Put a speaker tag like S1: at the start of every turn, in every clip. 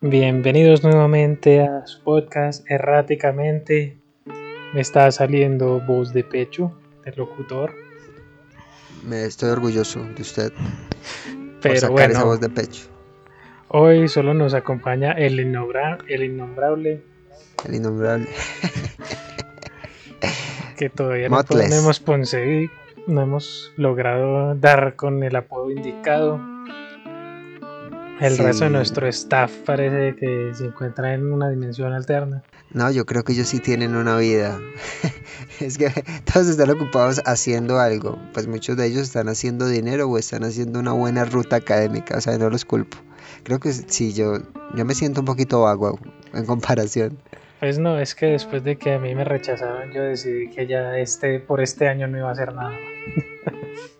S1: Bienvenidos nuevamente a su podcast Erráticamente. Me está saliendo voz de pecho del locutor.
S2: Me estoy orgulloso de usted
S1: Pero
S2: por sacar
S1: bueno,
S2: esa voz de pecho.
S1: hoy solo nos acompaña el, innombra- el innombrable
S2: El innombrable.
S1: que todavía no, no hemos conseguido, no hemos logrado dar con el apodo indicado. El
S2: Sí.
S1: resto de nuestro staff parece que se encuentra en una dimensión alterna.
S2: No, yo creo que ellos sí tienen una vida. es que todos están ocupados haciendo algo. Pues muchos de ellos están haciendo dinero o están haciendo una buena ruta académica. O sea, no los culpo. Creo que sí, yo, yo me siento un poquito vago en comparación.
S1: Pues no, es que después de que a mí me rechazaron, yo decidí que ya este, por este año no iba a hacer nada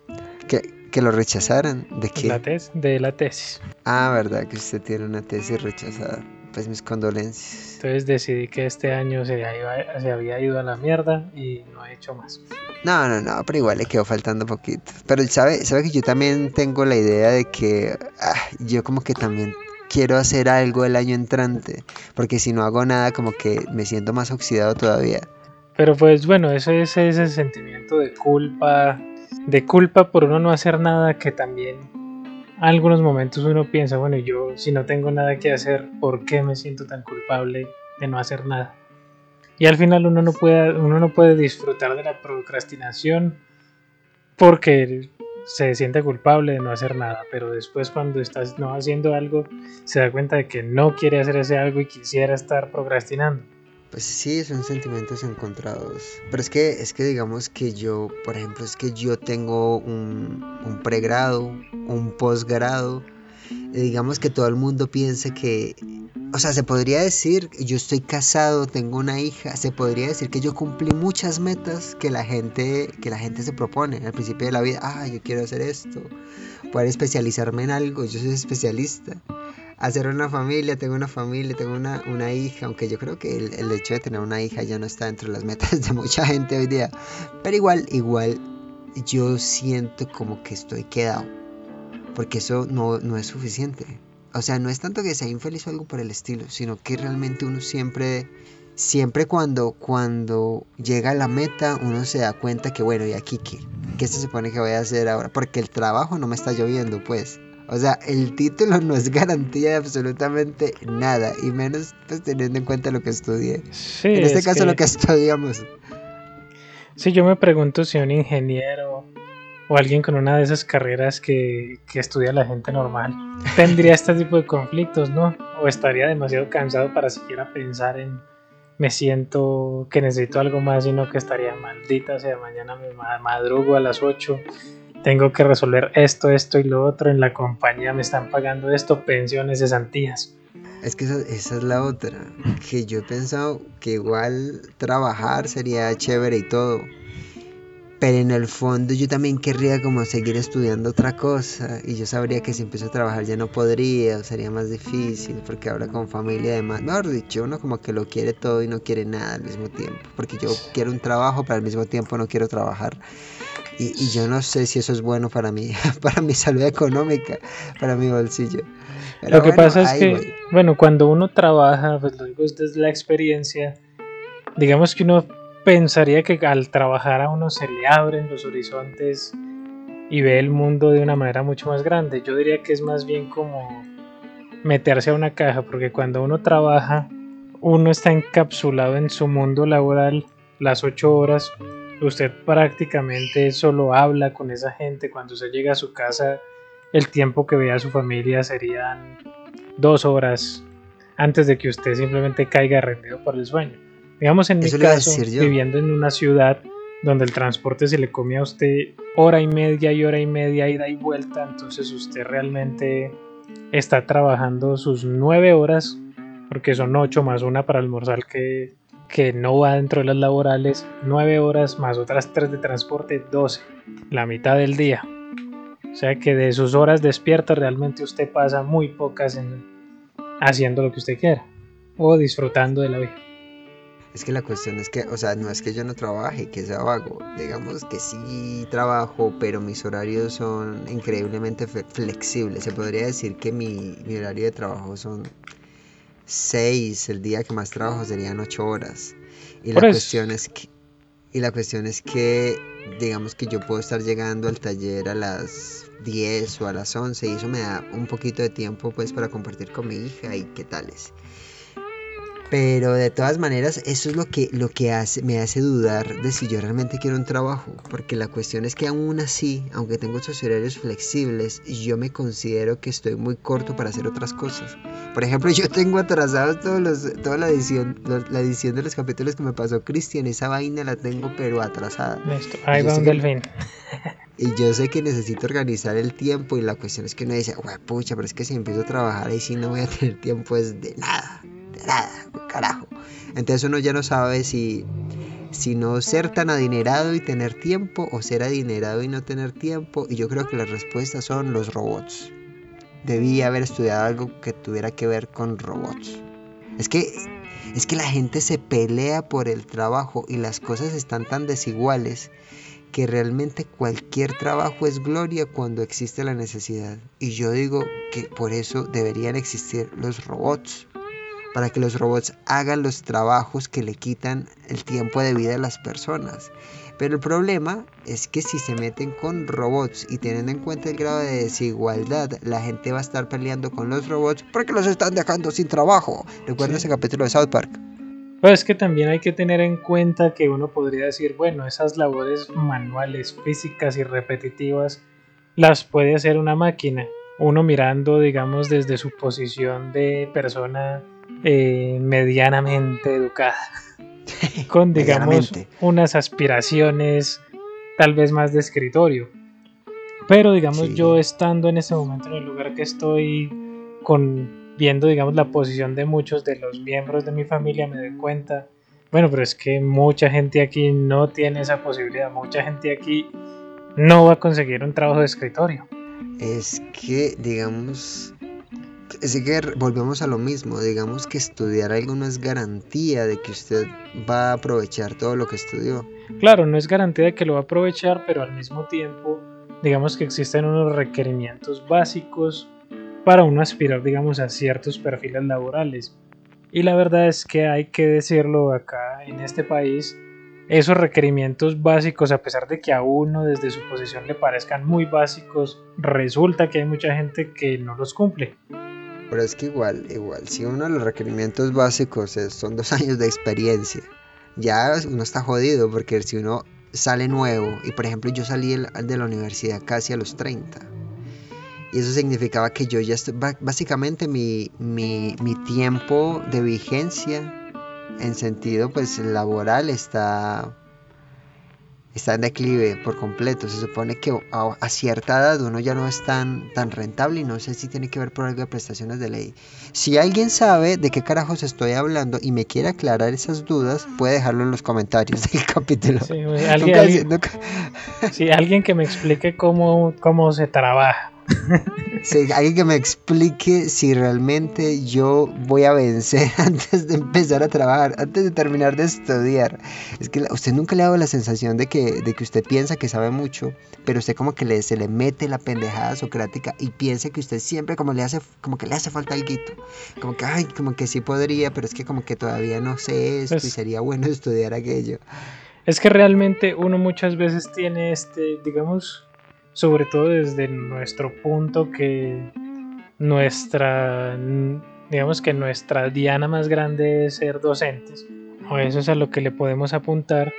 S2: Que, lo rechazaran. ¿De
S1: la,
S2: qué?
S1: tes- de la tesis.
S2: Ah, verdad que usted tiene una tesis rechazada. Pues mis condolencias.
S1: Entonces decidí que este año se, iba- se había ido a la mierda y no he hecho más.
S2: No, no, no, pero igual le quedó faltando poquito. Pero él sabe, sabe que yo también tengo la idea de que ah, yo como que también quiero hacer algo el año entrante. Porque si no hago nada, como que me siento más oxidado todavía.
S1: Pero pues bueno, eso es ese sentimiento de culpa, de culpa por uno no hacer nada que también algunos momentos uno piensa, bueno, yo si no tengo nada que hacer, ¿por qué me siento tan culpable de no hacer nada? Y al final uno no puede, uno no puede disfrutar de la procrastinación porque se siente culpable de no hacer nada, pero después cuando estás no haciendo algo, se da cuenta de que no quiere hacer ese algo y quisiera estar procrastinando.
S2: Pues sí, son sentimientos encontrados. Pero es que, es que digamos que yo, por ejemplo, es que yo tengo un, un pregrado, un posgrado. Digamos que todo el mundo piensa que, o sea, se podría decir, yo estoy casado, tengo una hija, se podría decir que yo cumplí muchas metas que la gente, que la gente se propone al principio de la vida. Ah, yo quiero hacer esto, poder especializarme en algo, yo soy especialista hacer una familia, tengo una familia, tengo una, una hija, aunque yo creo que el, el hecho de tener una hija ya no está dentro de las metas de mucha gente hoy día. Pero igual, igual, yo siento como que estoy quedado. Porque eso no, no es suficiente. O sea, no es tanto que sea infeliz o algo por el estilo, sino que realmente uno siempre, siempre cuando, cuando llega a la meta, uno se da cuenta que, bueno, ¿y aquí qué? ¿Qué se supone que voy a hacer ahora? Porque el trabajo no me está lloviendo, pues. O sea, el título no es garantía de absolutamente nada, y menos pues teniendo en cuenta lo que estudié.
S1: Sí,
S2: en este
S1: es
S2: caso
S1: que-
S2: lo que estudiamos.
S1: Sí, yo me pregunto si un ingeniero o alguien con una de esas carreras que, que estudia la gente normal tendría este tipo de conflictos, ¿no? O estaría demasiado cansado para siquiera pensar en me siento que necesito algo más, sino que estaría maldita, o sea, mañana me ma- madrugo a las 8, tengo que resolver esto, esto y lo otro, en la compañía me están pagando esto, pensiones, cesantías.
S2: Es que esa, esa es la otra, que yo he pensado que igual trabajar sería chévere y todo, pero en el fondo yo también querría como seguir estudiando otra cosa y yo sabría que si empiezo a trabajar ya no podría, o sería más difícil, porque ahora con familia además, mejor dicho, uno como que lo quiere todo y no quiere nada al mismo tiempo, porque yo quiero un trabajo, pero al mismo tiempo no quiero trabajar. Y, y yo no sé si eso es bueno para mí, para mi salud económica, para mi bolsillo. Pero
S1: Lo que
S2: bueno,
S1: pasa es que,
S2: voy.
S1: bueno, cuando uno trabaja, pues lo digo desde la experiencia, digamos que uno pensaría que al trabajar a uno se le abren los horizontes y ve el mundo de una manera mucho más grande. Yo diría que es más bien como meterse a una caja, porque cuando uno trabaja, uno está encapsulado en su mundo laboral las ocho horas. Usted prácticamente solo habla con esa gente. Cuando usted llega a su casa, el tiempo que ve a su familia serían dos horas antes de que usted simplemente caiga rendido por el sueño. Digamos en mi
S2: Eso
S1: caso, viviendo en una ciudad donde el transporte se le come a usted hora y media y hora y media ida y vuelta, entonces usted realmente está trabajando sus nueve horas, porque son ocho más una para almorzar que, que no va dentro de las laborales, nueve horas más otras tres de transporte, doce, la mitad del día. O sea que de sus horas despiertas realmente usted pasa muy pocas en haciendo lo que usted quiera o disfrutando de la vida.
S2: Es que la cuestión es que, o sea, no es que yo no trabaje, que sea vago. Digamos que sí trabajo, pero mis horarios son increíblemente flexibles. Se podría decir que mi, mi horario de trabajo son 6, el día que más trabajo serían 8 horas. Y la cuestión es que y la cuestión es que digamos que yo puedo estar llegando al taller a las 10 o a las 11 y eso me da un poquito de tiempo pues para compartir con mi hija y qué tales. Pero de todas maneras, eso es lo que, lo que hace, me hace dudar de si yo realmente quiero un trabajo. Porque la cuestión es que aún así, aunque tengo estos horarios flexibles, yo me considero que estoy muy corto para hacer otras cosas. Por ejemplo, yo tengo atrasados todos los, toda la edición, la edición de los capítulos que me pasó Cristian. Esa vaina la tengo pero atrasada.
S1: Ahí va un delfín.
S2: Y yo sé que necesito organizar el tiempo y la cuestión es que uno dice, pucha, pero es que si empiezo a trabajar ahí sí no voy a tener tiempo es de nada nada, carajo. Entonces uno ya no sabe si, si no ser tan adinerado y tener tiempo o ser adinerado y no tener tiempo. Y yo creo que las respuestas son los robots. Debí haber estudiado algo que tuviera que ver con robots. Es que, es que la gente se pelea por el trabajo y las cosas están tan desiguales que realmente cualquier trabajo es gloria cuando existe la necesidad. Y yo digo que por eso deberían existir los robots para que los robots hagan los trabajos que le quitan el tiempo de vida a las personas. Pero el problema es que si se meten con robots y teniendo en cuenta el grado de desigualdad, la gente va a estar peleando con los robots porque los están dejando sin trabajo. ¿Recuerda ese capítulo de South Park?
S1: Pues es que también hay que tener en cuenta que uno podría decir, bueno, esas labores manuales, físicas y repetitivas las puede hacer una máquina. Uno mirando, digamos, desde su posición de persona eh, medianamente educada, con digamos unas aspiraciones tal vez más de escritorio. Pero digamos yo estando en ese momento en el lugar que estoy, con viendo digamos la posición de muchos de los miembros de mi familia, me doy cuenta, bueno, pero es que mucha gente aquí no tiene esa posibilidad, mucha gente aquí no va a conseguir un trabajo de escritorio.
S2: Es que, digamos, Así que volvemos a lo mismo, digamos que estudiar algo no es garantía de que usted va a aprovechar todo lo que estudió.
S1: Claro, no es garantía de que lo va a aprovechar, pero al mismo tiempo, digamos que existen unos requerimientos básicos para uno aspirar, digamos, a ciertos perfiles laborales. Y la verdad es que hay que decirlo acá en este país, esos requerimientos básicos, a pesar de que a uno desde su posición le parezcan muy básicos, resulta que hay mucha gente que no los cumple.
S2: Pero es que igual, igual, si uno de los requerimientos básicos son dos años de experiencia, ya uno está jodido porque si uno sale nuevo, y por ejemplo yo salí de la universidad casi a los 30, y eso significaba que yo ya, básicamente mi, mi, mi tiempo de vigencia en sentido pues laboral está está en declive por completo. Se supone que a, cierta edad uno ya no es tan, tan rentable y no sé si tiene que ver por algo de prestaciones de ley. Si alguien sabe de qué carajos estoy hablando y me quiere aclarar esas dudas, puede dejarlo en los comentarios del capítulo. Sí,
S1: alguien, alguien que me explique cómo, cómo se trabaja.
S2: Sí, alguien que me explique si realmente yo voy a vencer antes de empezar a trabajar, antes de terminar de estudiar. Es que usted nunca le ha dado la sensación de que, de que usted piensa que sabe mucho, pero usted como que le, se le mete la pendejada socrática y piensa que usted siempre como le hace, como que le hace falta algo. Como que, ay, como que sí podría, pero es que como que todavía no sé esto y sería bueno estudiar aquello.
S1: Es que realmente uno muchas veces tiene este, digamos, sobre todo desde nuestro punto que nuestra, digamos que nuestra diana más grande es ser docentes, o eso es a lo que le podemos apuntar,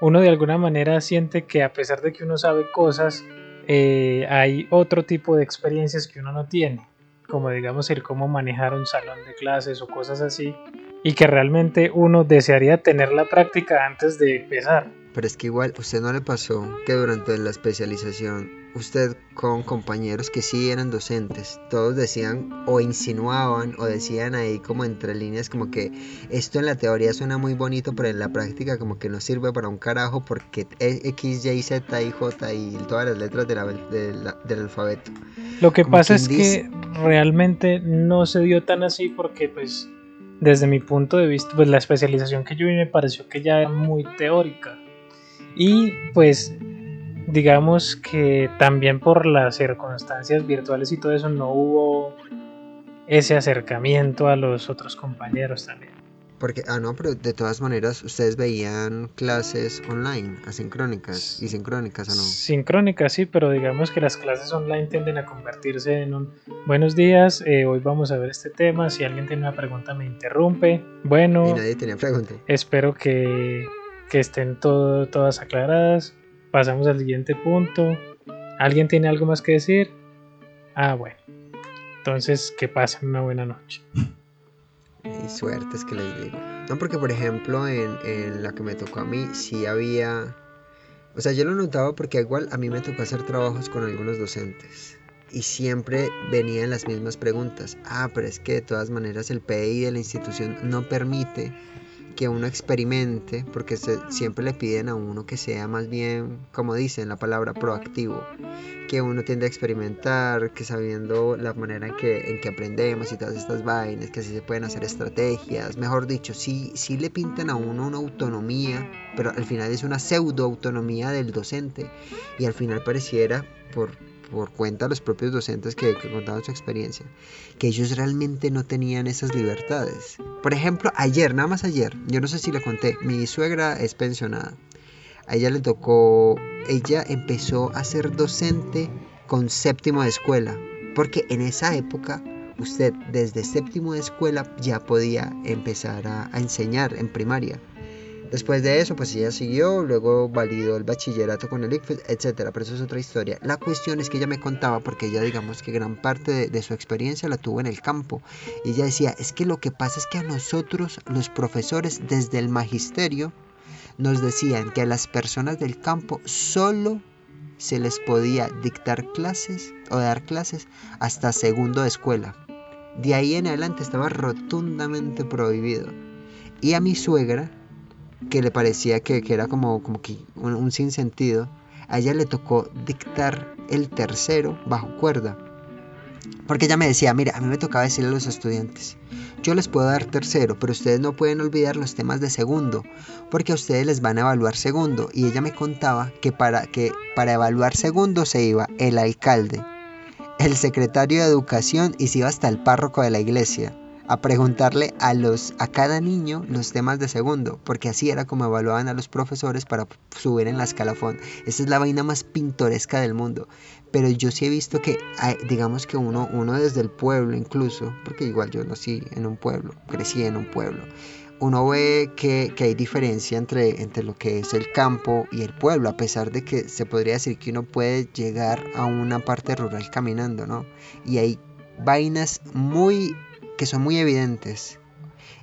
S1: uno de alguna manera siente que a pesar de que uno sabe cosas, eh, hay otro tipo de experiencias que uno no tiene, como digamos el cómo manejar un salón de clases o cosas así, y que realmente uno desearía tener la práctica antes de empezar.
S2: Pero es que igual, ¿usted no le pasó que durante la especialización, usted con compañeros que sí eran docentes, todos decían o insinuaban o decían ahí como entre líneas como que esto en la teoría suena muy bonito, pero en la práctica como que no sirve para un carajo porque X, Y, Z, Y, J y todas las letras del alfabeto.
S1: Lo que pasa es que realmente no se dio tan así porque pues desde mi punto de vista, pues la especialización que yo vi me pareció que ya era muy teórica y pues digamos que también por las circunstancias virtuales y todo eso no hubo ese acercamiento a los otros compañeros también.
S2: Porque, ah, no, pero de todas maneras, ustedes veían clases online, asincrónicas y sincrónicas, ¿o no?
S1: Sincrónicas, sí, pero digamos que las clases online tienden a convertirse en un buenos días, eh, hoy vamos a ver este tema, si alguien tiene una pregunta me interrumpe. Bueno,
S2: Y nadie tenía pregunta.
S1: espero que, que estén todo, todas aclaradas. Pasamos al siguiente punto. ¿Alguien tiene algo más que decir? Ah, bueno. Entonces, que pasen una buena noche.
S2: Y suerte es que les digo. No, porque por ejemplo en, en la que me tocó a mí, sí había... O sea, yo lo notaba porque igual a mí me tocó hacer trabajos con algunos docentes. Y siempre venían las mismas preguntas. Ah, pero es que de todas maneras el PI de la institución no permite que uno experimente, porque siempre le piden a uno que sea más bien, como dicen la palabra, proactivo, que uno tiende a experimentar, que sabiendo la manera en que, en que aprendemos y todas estas vainas, que así se pueden hacer estrategias, mejor dicho, sí, sí le pintan a uno una autonomía, pero al final es una pseudo autonomía del docente. Y al final pareciera, por, por cuenta de los propios docentes que, que contaban su experiencia, que ellos realmente no tenían esas libertades. Por ejemplo, ayer, nada más ayer, yo no sé si le conté, mi suegra es pensionada. A ella le tocó, ella empezó a ser docente con séptimo de escuela, porque en esa época usted desde séptimo de escuela ya podía empezar a, a enseñar en primaria. Después de eso, pues ella siguió, luego validó el bachillerato con el ICFES, etcétera, pero eso es otra historia. La cuestión es que ella me contaba, porque ella digamos que gran parte de, de su experiencia la tuvo en el campo, y ella decía, es que lo que pasa es que a nosotros, los profesores, desde el magisterio, nos decían que a las personas del campo solo se les podía dictar clases o dar clases hasta segundo de escuela. De ahí en adelante estaba rotundamente prohibido. Y a mi suegra, que le parecía que, que era como, como que un, un sinsentido, a ella le tocó dictar el tercero bajo cuerda. Porque ella me decía, mira, a mí me tocaba decirle a los estudiantes, yo les puedo dar tercero, pero ustedes no pueden olvidar los temas de segundo, porque a ustedes les van a evaluar segundo. Y ella me contaba que para, que para evaluar segundo se iba el alcalde, el secretario de educación y se iba hasta el párroco de la iglesia a preguntarle a los a cada niño los temas de segundo, porque así era como evaluaban a los profesores para subir en la escalafón. Esa es la vaina más pintoresca del mundo. Pero yo sí he visto que digamos que uno uno desde el pueblo incluso, porque igual yo nací en un pueblo, crecí en un pueblo. Uno ve que, que hay diferencia entre, entre lo que es el campo y el pueblo, a pesar de que se podría decir que uno puede llegar a una parte rural caminando, ¿no? Y hay vainas muy que son muy evidentes,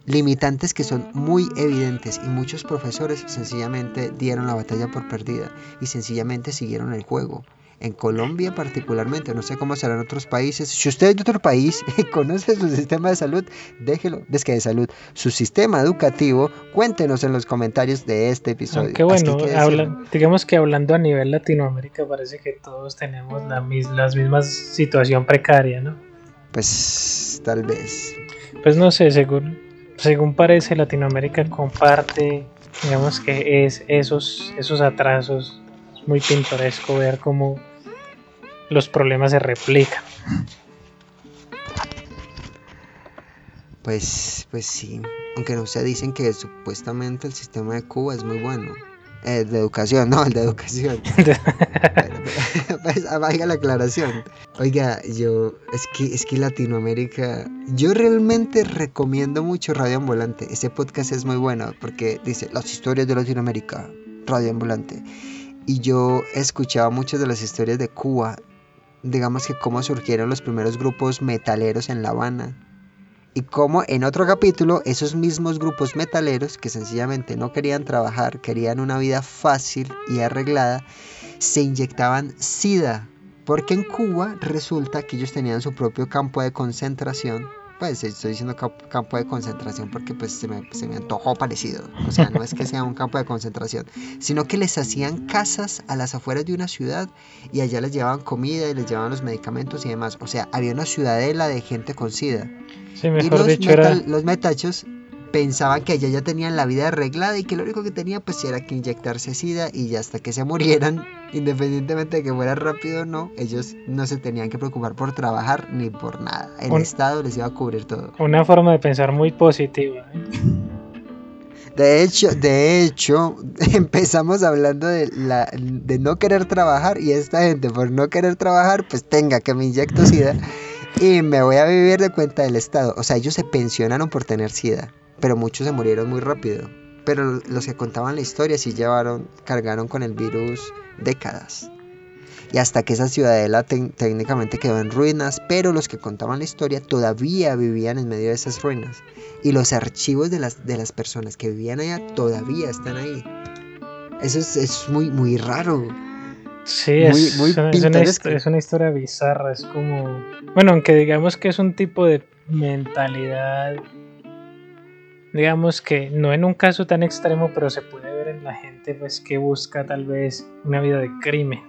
S2: limitantes que son muy evidentes y muchos profesores sencillamente dieron la batalla por perdida y sencillamente siguieron el juego. En Colombia particularmente, no sé cómo será en otros países. Si usted es de otro país y conoce su sistema de salud, déjelo, es que de salud, su sistema educativo, cuéntenos en los comentarios de este episodio. Que
S1: bueno,
S2: que
S1: habla- digamos que hablando a nivel Latinoamérica parece que todos tenemos la, mis, las mismas situación precaria, ¿no?
S2: Pues tal vez.
S1: Pues no sé, según, según parece Latinoamérica comparte, digamos que es esos, esos atrasos. Es muy pintoresco ver cómo los problemas se replican.
S2: Pues, pues sí. Aunque no se dicen que supuestamente el sistema de Cuba es muy bueno. Eh, de educación, no, el de educación. Pues, valga la aclaración. Oiga, yo, es que, es que Latinoamérica, yo realmente recomiendo mucho Radio Ambulante. Ese podcast es muy bueno porque dice las historias de Latinoamérica, Radio Ambulante. Y yo escuchaba muchas de las historias de Cuba, digamos que cómo surgieron los primeros grupos metaleros en La Habana. Y cómo en otro capítulo esos mismos grupos metaleros que sencillamente no querían trabajar, querían una vida fácil y arreglada, se inyectaban sida. Porque en Cuba resulta que ellos tenían su propio campo de concentración. Pues estoy diciendo campo de concentración porque pues se me, se me antojó parecido. O sea, no es que sea un campo de concentración, sino que les hacían casas a las afueras de una ciudad y allá les llevaban comida y les llevaban los medicamentos y demás. O sea, había una ciudadela de gente con sida.
S1: Sí,
S2: Y
S1: mejor
S2: los,
S1: dicho, era,
S2: metal- los metachos pensaban que allá ya tenían la vida arreglada y que lo único que tenía pues era que inyectarse sida y ya hasta que se murieran, independientemente de que fuera rápido o no, ellos no se tenían que preocupar por trabajar ni por nada. El
S1: Un-
S2: Estado les iba a cubrir todo.
S1: Una forma de pensar muy positiva. ¿eh?
S2: De hecho, de hecho, empezamos hablando de, la, de no querer trabajar y esta gente por no querer trabajar, pues tenga que me inyecto sida y me voy a vivir de cuenta del Estado. O sea, ellos se pensionaron por tener sida, pero muchos se murieron muy rápido. Pero los que contaban la historia sí llevaron, cargaron con el virus décadas. Y hasta que esa ciudadela técnicamente quedó en ruinas, pero los que contaban la historia todavía vivían en medio de esas ruinas. Y los archivos de las, de las personas que vivían allá todavía están ahí. Eso es, es muy, muy raro.
S1: Sí,
S2: Muy-
S1: es,
S2: muy
S1: es una, es historia bizarra. Es como. Bueno, aunque digamos que es un tipo de mentalidad. Digamos que no en un caso tan extremo, pero se puede ver en la gente pues que busca tal vez una vida de crimen.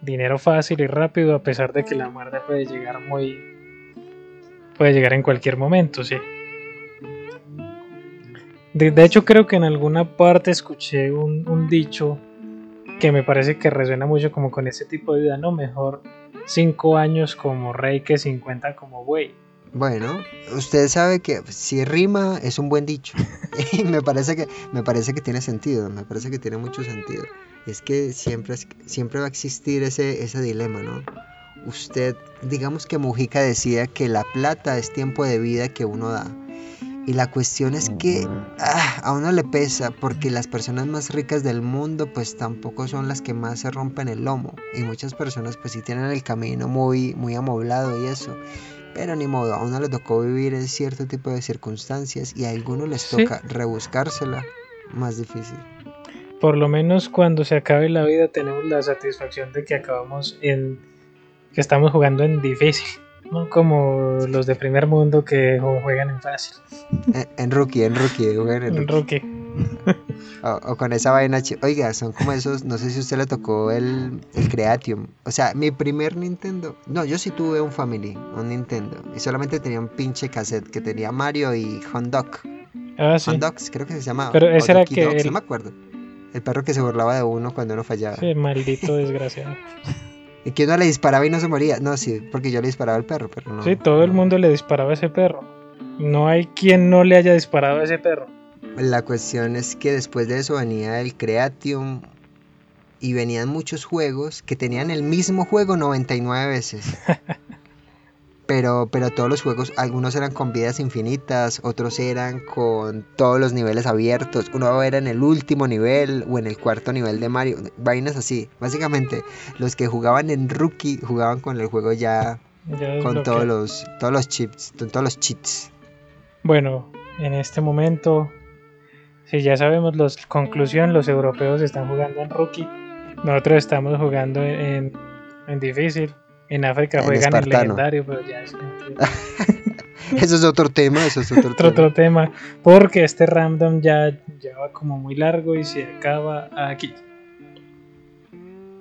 S1: Dinero fácil y rápido, a pesar de que la muerte puede llegar muy. puede llegar en cualquier momento, sí. De, de hecho, creo que en alguna parte escuché un, un dicho que me parece que resuena mucho como con ese tipo de vida, ¿no? Mejor 5 años como rey que 50 como buey.
S2: Bueno, usted sabe que si rima es un buen dicho. y me parece que me parece que tiene sentido, me parece que tiene mucho sentido. Es que siempre siempre va a existir ese ese dilema, ¿no? Usted, digamos que Mujica decía que la plata es tiempo de vida que uno da. Y la cuestión es que ah, a uno le pesa porque las personas más ricas del mundo pues tampoco son las que más se rompen el lomo. Y muchas personas pues sí tienen el camino muy, muy amoblado y eso. Pero ni modo, a uno le tocó vivir en cierto tipo de circunstancias y a algunos les
S1: Sí.
S2: toca rebuscársela más difícil.
S1: Por lo menos cuando se acabe la vida tenemos la satisfacción de que acabamos en... que estamos jugando en difícil. No como los de primer mundo que ju- juegan en fácil.
S2: En, en rookie, en rookie, en
S1: En
S2: rookie.
S1: rookie.
S2: O, o con esa vaina, oiga, son como esos, no sé si usted le tocó el, el Creatium. O sea, mi primer Nintendo, no, yo sí tuve un Family, un Nintendo, y solamente tenía un pinche cassette que tenía Mario y Hondoc.
S1: Ah, sí.
S2: Hondox, creo que se llamaba.
S1: Pero ese era que
S2: Dogs,
S1: el-
S2: no me acuerdo. El perro que se burlaba de uno cuando uno fallaba.
S1: Sí, maldito desgraciado.
S2: Y que uno le disparaba y no se moría. No, sí, porque yo le disparaba al perro, pero no.
S1: Sí, todo el
S2: no.
S1: mundo le disparaba a ese perro. No hay quien no le haya disparado a ese perro.
S2: La cuestión es que después de eso venía el Creatium y venían muchos juegos que tenían el mismo juego 99 veces. Pero, pero todos los juegos, algunos eran con vidas infinitas, otros eran con todos los niveles abiertos, uno era en el último nivel o en el cuarto nivel de Mario, vainas así. Básicamente, los que jugaban en Rookie jugaban con el juego ya con todos los, todos los chips, con todos los cheats.
S1: Bueno, en este momento, si ya sabemos la conclusión, los europeos están jugando en rookie. Nosotros estamos jugando en, en difícil. En África
S2: En
S1: juegan
S2: espartano.
S1: legendario, pero ya es
S2: Eso es otro tema, eso es otro,
S1: otro,
S2: tema.
S1: otro tema. Porque este random ya, ya va como muy largo y se acaba aquí.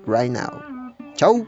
S2: Right now. Chau.